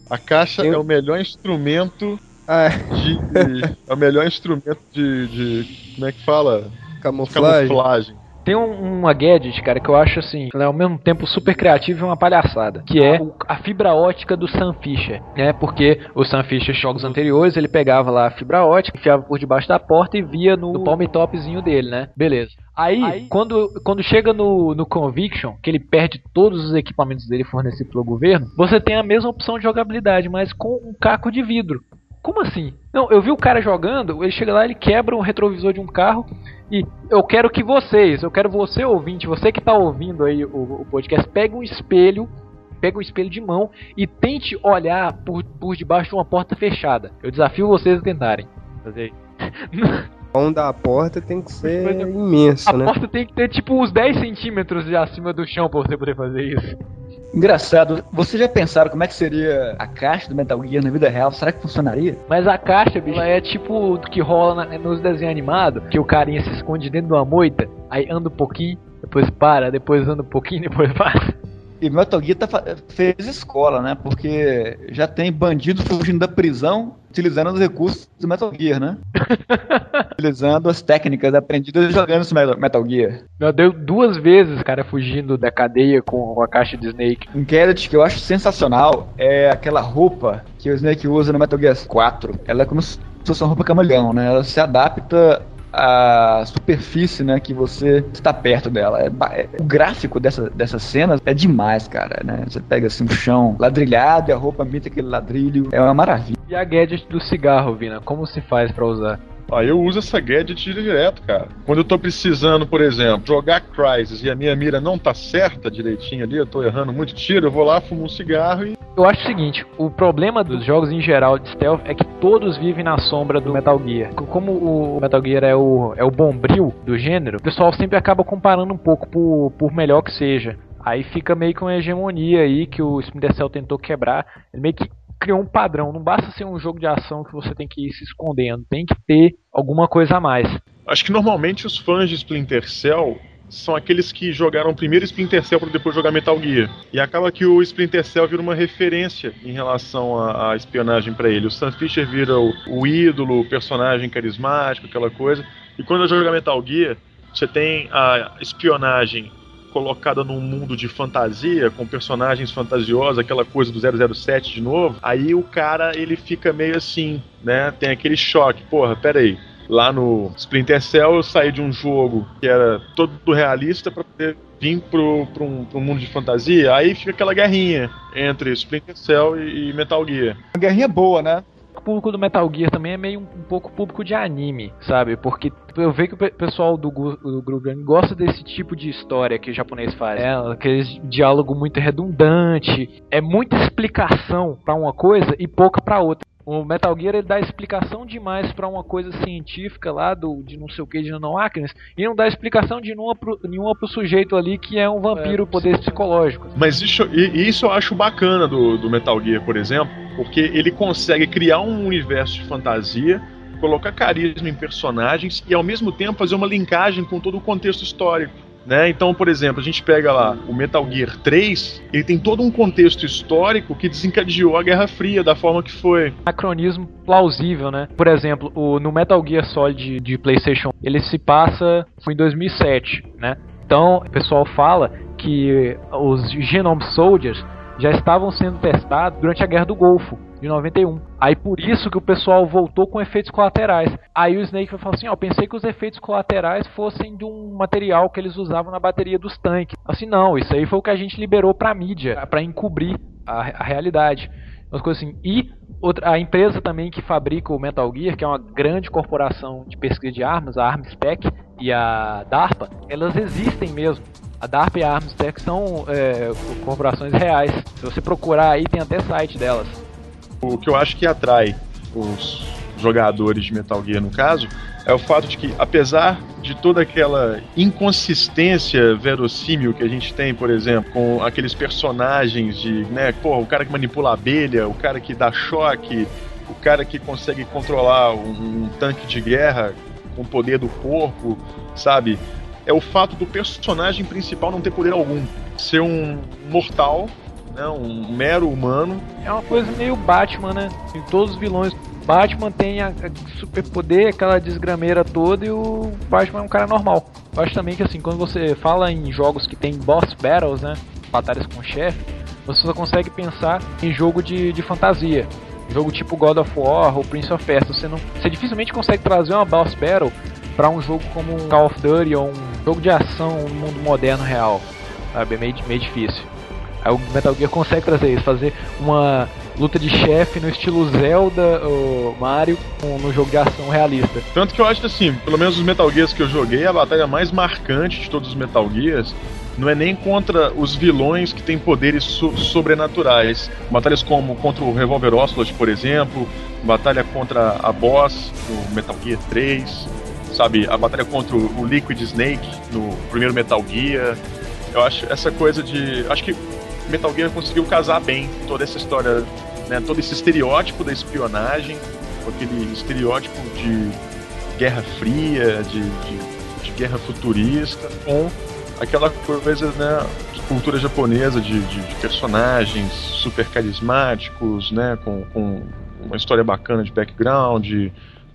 A caixa é o melhor instrumento ah. de. é o melhor instrumento de, de. Como é que fala? Camuflagem. camuflagem. Tem um, uma gadget, cara, que eu acho assim, é ao mesmo tempo super criativo e uma palhaçada, que é a fibra ótica do Sam Fisher, né? Porque o Sam Fisher, jogos anteriores, ele pegava lá a fibra ótica, enfiava por debaixo da porta e via no, no palm topzinho dele, né? Beleza. Aí, Aí, Quando, quando chega no, no Conviction, que ele perde todos os equipamentos dele fornecidos pelo governo, você tem a mesma opção de jogabilidade, mas com um caco de vidro. Como assim? Não, eu vi o cara jogando, ele chega lá, ele quebra um retrovisor de um carro e eu quero que vocês, eu quero você ouvinte, você que está ouvindo aí o, o podcast, pegue um espelho, pegue um espelho de mão e tente olhar por, por debaixo de uma porta fechada. Eu desafio vocês a tentarem. Fazer mão da porta tem que ser imenso, a né? A porta tem que ter tipo uns 10 centímetros de acima do chão pra você poder fazer isso. Engraçado, vocês já pensaram como é que seria a caixa do Metal Gear na vida real? Será que funcionaria? Mas a caixa, bicho, ela é tipo do que rola na, nos desenhos animados, que o carinha se esconde dentro de uma moita, aí anda um pouquinho, depois para, depois anda um pouquinho, depois para. E Metal Gear tá, fez escola, né? Porque já tem bandido fugindo da prisão utilizando os recursos do Metal Gear, né? utilizando as técnicas aprendidas jogando esse Metal Gear. Meu, deu duas vezes, cara, fugindo da cadeia com a caixa de Snake. Um gadget que eu acho sensacional é aquela roupa que o Snake usa no Metal Gear 4. Ela é como se fosse uma roupa camaleão, né? Ela se adapta a superfície, né, que você está perto dela. É, é, o gráfico dessa, dessas cenas é demais, cara, né? Você pega assim um chão ladrilhado e a roupa imita aquele ladrilho. É uma maravilha. E a gadget do cigarro, Vina, como se faz para usar? Ah, eu uso essa gadget direto, cara. Quando eu tô precisando, por exemplo, jogar Crysis e a minha mira não tá certa direitinho ali, eu tô errando muito tiro, eu vou lá, fumo um cigarro e. Eu acho o seguinte: o problema dos jogos em geral de stealth é que todos vivem na sombra do Metal Gear. Como o Metal Gear é o, é o bombril do gênero, o pessoal sempre acaba comparando um pouco por, por melhor que seja. Aí fica meio que uma hegemonia aí que o Splinter Cell tentou quebrar. Ele meio que criou um padrão. Não basta ser um jogo de ação que você tem que ir se escondendo. Tem que ter alguma coisa a mais. Acho que normalmente os fãs de Splinter Cell são aqueles que jogaram primeiro Splinter Cell para depois jogar Metal Gear. E acaba que o Splinter Cell vira uma referência em relação à, espionagem para ele. O Sam Fisher vira o, o, ídolo, o personagem carismático, aquela coisa. E quando eu jogo Metal Gear, você tem a espionagem colocada num mundo de fantasia, com personagens fantasiosos, aquela coisa do 007 de novo, aí o cara ele fica meio assim, né? Tem aquele choque, porra, peraí. Lá no Splinter Cell eu saí de um jogo que era todo realista para poder vir pro, pro, um, pro mundo de fantasia, aí fica aquela guerrinha entre Splinter Cell e, e Metal Gear. Uma guerrinha boa, né? Público do Metal Gear também é meio um, um pouco público de anime, sabe? Porque eu vejo que o pessoal do, do Groove gosta desse tipo de história que o japonês faz. É, aquele diálogo muito redundante, é muita explicação para uma coisa e pouca para outra. O Metal Gear ele dá explicação demais para uma coisa científica lá do de não sei o que de nanoáquinas e não dá explicação de nenhuma pro, nenhuma pro sujeito ali que é um vampiro é, poder psicológico. Mas isso, isso eu acho bacana do, do Metal Gear, por exemplo, porque ele consegue criar um universo de fantasia colocar carisma em personagens e ao mesmo tempo fazer uma linkagem com todo o contexto histórico. Né? Então, por exemplo, a gente pega lá o Metal Gear 3, ele tem todo um contexto histórico que desencadeou a Guerra Fria da forma que foi. Acronismo plausível, né? Por exemplo, o, no Metal Gear Solid de PlayStation, ele se passa foi em 2007, né? Então, o pessoal fala que os Genome Soldiers já estavam sendo testados durante a Guerra do Golfo de 91. Aí por isso que o pessoal voltou com efeitos colaterais. Aí o Snake falar assim: ó, pensei que os efeitos colaterais fossem de um material que eles usavam na bateria dos tanques. Assim, não, isso aí foi o que a gente liberou pra mídia, para encobrir a, a realidade. Umas coisas assim. E outra, a empresa também que fabrica o Metal Gear, que é uma grande corporação de pesquisa de armas, a Armspec e a DARPA, elas existem mesmo. A DARPA e a Armspec são é, corporações reais. Se você procurar aí, tem até site delas. O que eu acho que atrai os jogadores de Metal Gear, no caso, é o fato de que, apesar de toda aquela inconsistência verossímil que a gente tem, por exemplo, com aqueles personagens de, né, pô, o cara que manipula a abelha, o cara que dá choque, o cara que consegue controlar um, um tanque de guerra com o poder do corpo, sabe? É o fato do personagem principal não ter poder algum. Ser um mortal né, um mero humano. É uma coisa meio Batman, né? Em todos os vilões. Batman tem a, a superpoder, aquela desgrameira toda, e o Batman é um cara normal. Eu acho também que assim, quando você fala em jogos que tem boss battles, né? Batalhas com chefe, você só consegue pensar em jogo de, de fantasia. Jogo tipo God of War ou Prince of Persia. Você, não, você dificilmente consegue trazer uma boss battle para um jogo como Call of Duty ou um jogo de ação no mundo moderno real. Sabe? É meio, meio difícil. Aí o Metal Gear consegue trazer isso, fazer uma luta de chefe no estilo Zelda ou Mario no jogo de ação realista. Tanto que eu acho que assim, pelo menos os Metal Gears que eu joguei, a batalha mais marcante de todos os Metal Gears não é nem contra os vilões que têm poderes so sobrenaturais. Batalhas como contra o Revolver Ocelot, por exemplo, batalha contra a boss no Metal Gear 3, sabe, a batalha contra o Liquid Snake no primeiro Metal Gear. Eu acho essa coisa de, acho que Metal Gear conseguiu casar bem toda essa história, né, todo esse estereótipo da espionagem, aquele estereótipo de Guerra Fria, de, de, de guerra futurista, com aquela coisa, né, cultura japonesa, de, de, de personagens super carismáticos, né, com, com uma história bacana de background,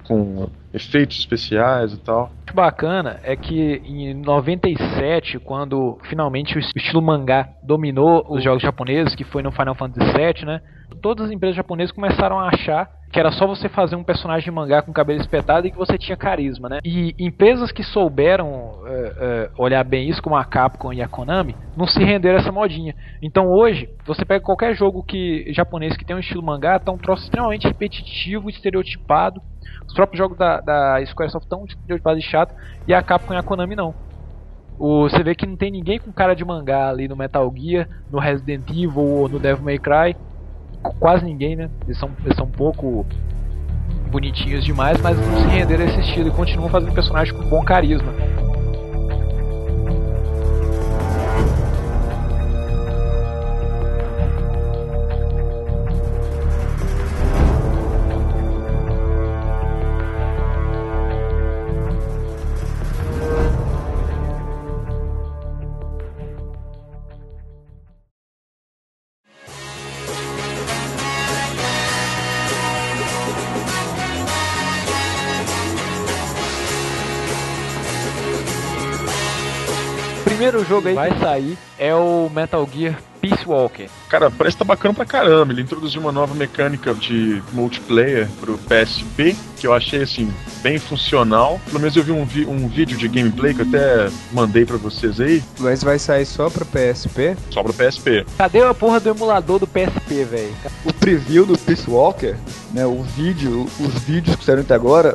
com efeitos especiais e tal. O bacana é que em 97, quando finalmente o estilo mangá dominou os jogos japoneses, que foi no Final Fantasy VII, né? Todas as empresas japonesas começaram a achar que era só você fazer um personagem de mangá com cabelo espetado e que você tinha carisma, né? E empresas que souberam é, é, olhar bem isso, como a Capcom e a Konami, não se renderam a essa modinha. Então hoje, você pega qualquer jogo que japonês que tem um estilo mangá, tá um troço extremamente repetitivo, estereotipado. Os próprios jogos da, da Squaresoft estão estereotipados e chato, e a Capcom e a Konami não. O, você vê que não tem ninguém com cara de mangá ali no Metal Gear, no Resident Evil ou no Devil May Cry. Quase ninguém, né? Eles são, eles são um pouco bonitinhos demais, mas não se renderam a esse estilo e continuam fazendo personagens com bom carisma. Primeiro jogo aí que vai sair é o Metal Gear Peace Walker. Cara, parece que tá bacana pra caramba. Ele introduziu uma nova mecânica de multiplayer pro PSP, que eu achei assim, bem funcional. Pelo menos eu vi um, vi um vídeo de gameplay que eu até mandei pra vocês aí. Mas vai sair só pro PSP? Só pro PSP. Cadê a porra do emulador do PSP, velho? O preview do Peace Walker, né? O vídeo, os vídeos que saíram até agora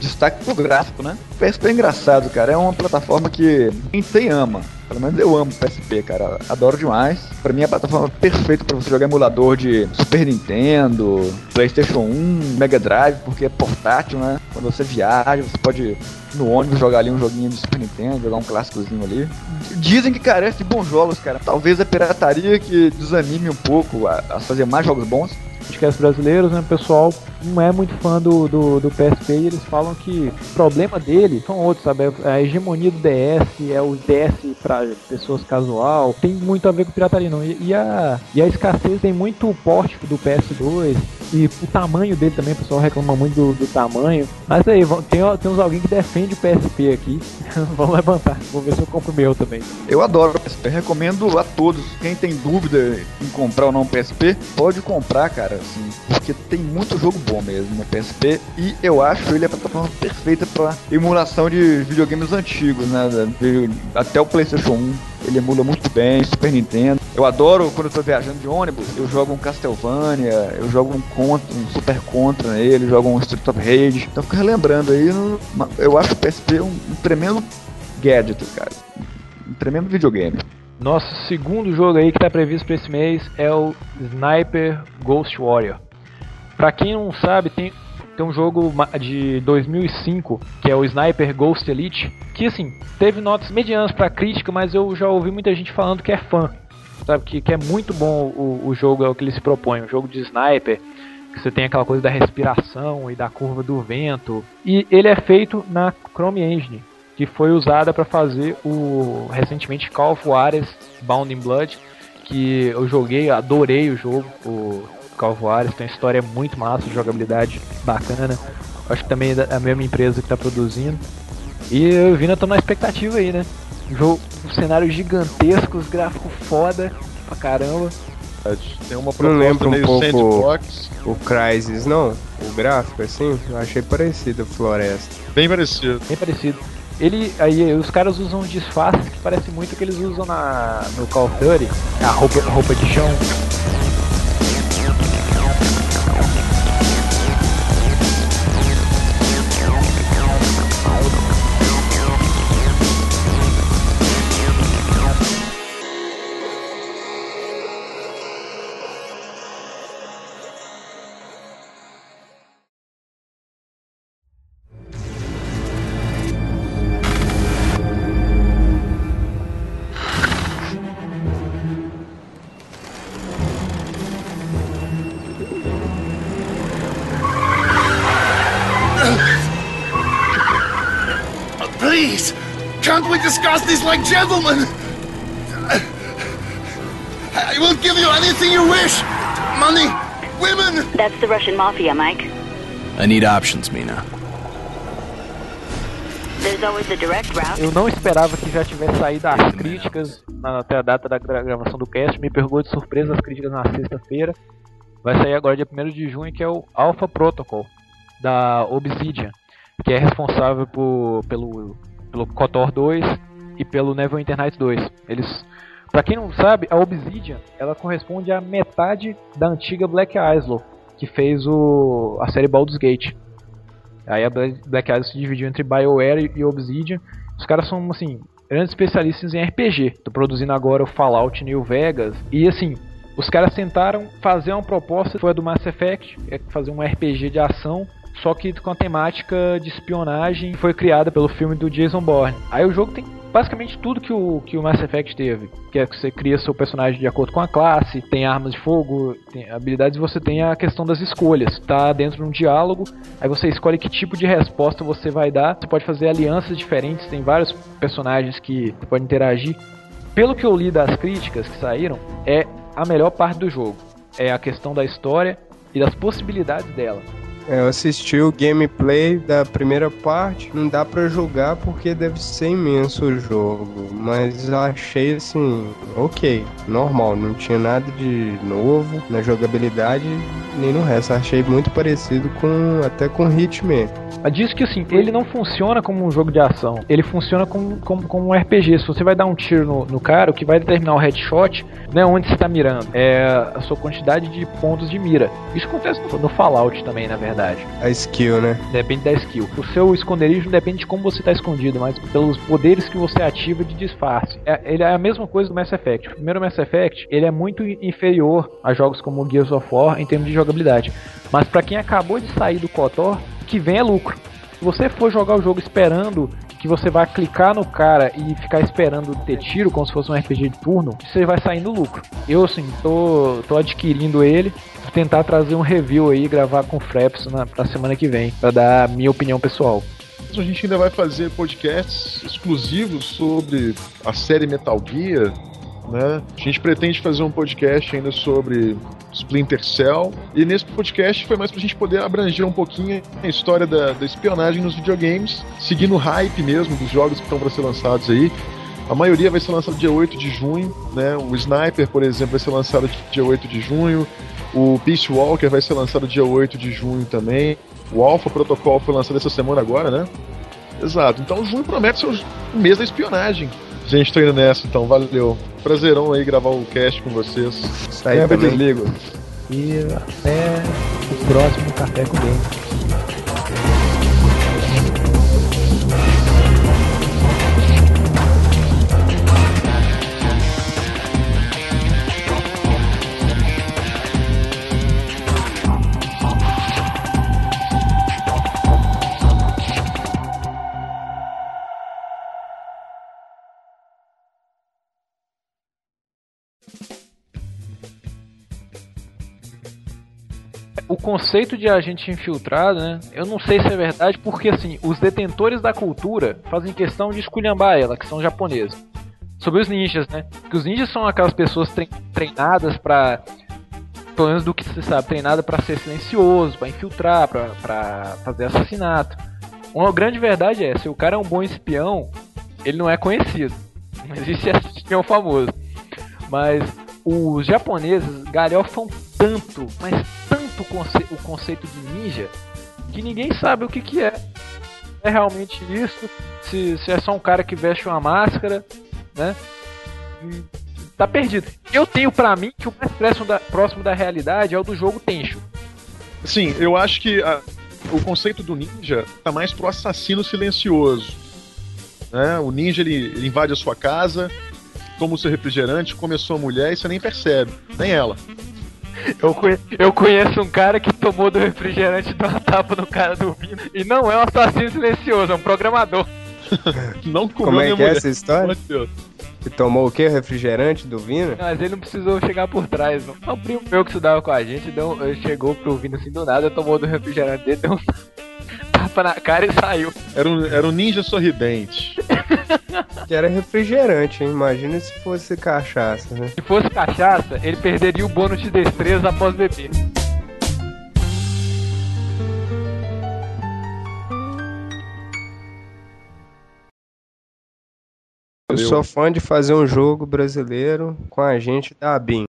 destaque pro gráfico, né? O PSP é engraçado, cara. É uma plataforma que quem tem ama. Pelo menos eu amo PSP, cara. Adoro demais. Pra mim é a plataforma perfeita para você jogar emulador de Super Nintendo, PlayStation 1, Mega Drive, porque é portátil, né? Quando você viaja, você pode no ônibus jogar ali um joguinho de Super Nintendo, jogar um clássicozinho ali. Dizem que carece de bons jogos, cara. Talvez a pirataria que desanime um pouco a, a fazer mais jogos bons podcasts brasileiros, né, o pessoal não é muito fã do, do, do, PSP e eles falam que o problema dele são outros, sabe? É a hegemonia do DS, é o DS para pessoas casual, tem muito a ver com pirataria não. E, e, a, e a escassez tem muito porte do PS2 e o tamanho dele também, o pessoal reclama muito do, do tamanho. Mas aí, tem, tem uns alguém que defende o PSP aqui. Vamos levantar, vou ver se eu compro o meu também. Eu adoro o PSP, recomendo a todos. Quem tem dúvida em comprar ou não o PSP, pode comprar, cara, assim, porque tem muito jogo bom mesmo no PSP e eu acho ele a plataforma perfeita para emulação de videogames antigos, né? Até o PlayStation 1 ele emula muito bem, Super Nintendo. Eu adoro quando eu tô viajando de ônibus, eu jogo um Castlevania, eu jogo um Contra, um Super Contra nele, jogo um Street of Rage. Então fico relembrando aí, eu acho o PSP um, um tremendo gadget, cara. Um tremendo videogame. Nosso segundo jogo aí que está previsto para esse mês é o Sniper Ghost Warrior. Para quem não sabe, tem tem um jogo de 2005 que é o Sniper Ghost Elite, que assim, teve notas medianas para crítica, mas eu já ouvi muita gente falando que é fã, sabe? Que, que é muito bom o, o jogo, é o que ele se propõe, um jogo de sniper, que você tem aquela coisa da respiração e da curva do vento. E ele é feito na Chrome Engine, que foi usada para fazer o recentemente Call of Juarez Bound in Blood, que eu joguei, adorei o jogo, o Calvares, tem uma história muito massa, jogabilidade bacana. Acho que também é a mesma empresa que está produzindo. E eu e o Vina na expectativa aí, né? Jogo, um cenário gigantesco, os gráficos foda pra caramba. Tem uma proposta não lembro um pouco sandbox. o Crysis, não? O gráfico, assim, eu achei parecido Floresta. Bem parecido. Bem parecido. Ele, aí os caras usam um disfarce que parece muito o que eles usam na, no Call of Duty, a roupa, a roupa de chão. Gentlemen. I will give you anything you wish. Money, women. That's the Russian mafia, Mike. I need options, Mina. Eu não esperava que já tivesse saído as críticas até a data da gravação do cast. Me pegou de surpresa as críticas na sexta-feira. vai sair agora dia 1 de junho, que é o Alpha Protocol, da Obsidian, que é responsável por, pelo, pelo KOTOR 2 e pelo Neverwinter Nights 2. Eles, para quem não sabe, a Obsidian, ela corresponde à metade da antiga Black Isle, que fez o, a série Baldur's Gate. Aí a Black Isle se dividiu entre BioWare e Obsidian. Os caras são, assim, grandes especialistas em RPG. Tô produzindo agora o Fallout New Vegas. E, assim, os caras tentaram fazer uma proposta, foi a do Mass Effect, é fazer um RPG de ação, só que com a temática de espionagem foi criada pelo filme do Jason Bourne. Aí o jogo tem basicamente tudo que o, que o Mass Effect teve, que é que você cria seu personagem de acordo com a classe, tem armas de fogo, tem habilidades, você tem a questão das escolhas. Tá dentro de um diálogo, aí você escolhe que tipo de resposta você vai dar. Você pode fazer alianças diferentes, tem vários personagens que podem interagir. Pelo que eu li das críticas que saíram, é a melhor parte do jogo. É a questão da história e das possibilidades dela. É, eu assisti o gameplay da primeira parte, não dá para jogar porque deve ser imenso o jogo, mas achei assim, ok, normal, não tinha nada de novo na jogabilidade nem no resto, achei muito parecido com até com Hitman. Diz que assim, ele não funciona como um jogo de ação, ele funciona como, como, como um RPG. Se você vai dar um tiro no, no cara, o que vai determinar o headshot não é onde você está mirando, é a sua quantidade de pontos de mira. Isso acontece no, no Fallout também, na verdade. A skill, né? Depende da skill. O seu esconderijo depende de como você está escondido, mas pelos poderes que você ativa de disfarce. É, ele é a mesma coisa do Mass Effect. O primeiro Mass Effect, ele é muito inferior a jogos como Gears of War em termos de jogabilidade. Mas para quem acabou de sair do KOTOR, que vem é lucro. Se você for jogar o jogo esperando que você vai clicar no cara e ficar esperando ter tiro, como se fosse um RPG de turno, você vai sair no lucro. Eu, assim, tô, tô adquirindo ele, tentar trazer um review aí, gravar com o Fraps na, na semana que vem, para dar a minha opinião pessoal. A gente ainda vai fazer podcasts exclusivos sobre a série Metal Gear, né? A gente pretende fazer um podcast ainda sobre Splinter Cell. E nesse podcast foi mais pra gente poder abranger um pouquinho a história da, da espionagem nos videogames, seguindo o hype mesmo dos jogos que estão para ser lançados aí. A maioria vai ser lançado dia 8 de junho, né? O Sniper, por exemplo, vai ser lançado dia 8 de junho. O Peace Walker vai ser lançado dia 8 de junho também. O Alpha Protocol foi lançado essa semana agora, né? Exato. Então junho promete ser o mês da espionagem. Gente, tô indo nessa então, valeu. Prazerão aí gravar o cast com vocês. Sai é, desligo. E até o próximo Café com Game. O conceito de agente infiltrado, né? Eu não sei se é verdade, porque assim, os detentores da cultura fazem questão de esculhambar ela, que são japoneses. Sobre os ninjas, né? Que os ninjas são aquelas pessoas treinadas para pelo menos do que se sabe, treinada para ser silencioso, para infiltrar, para fazer assassinato. Uma grande verdade é, se o cara é um bom espião, ele não é conhecido. Não existe espião famoso. Mas os japoneses galhofam tanto, mas tanto o, conce o conceito de ninja que ninguém sabe o que, que é. É realmente isso? Se, se é só um cara que veste uma máscara, né? tá perdido. Eu tenho para mim que o mais próximo da, próximo da realidade é o do jogo Tencho. Sim, eu acho que a, o conceito do ninja tá mais pro assassino silencioso. Né? O ninja ele, ele invade a sua casa, toma o seu refrigerante, come a sua mulher e você nem percebe, nem ela. Eu, conhe eu conheço um cara que tomou do refrigerante e deu uma tapa no cara do vinho. E não é um assassino silencioso, é um programador. não comeu Como é que é essa história? Que tomou o que? Refrigerante do Vino? Mas ele não precisou chegar por trás, não. É um primo meu que estudava com a gente, deu, chegou pro Vino assim do nada, tomou do refrigerante dele, deu um tapa na cara e saiu. Era um, era um ninja sorridente. que era refrigerante, hein? Imagina se fosse cachaça, né? Se fosse cachaça, ele perderia o bônus de destreza após beber. Eu sou fã de fazer um jogo brasileiro com a gente da ABIN.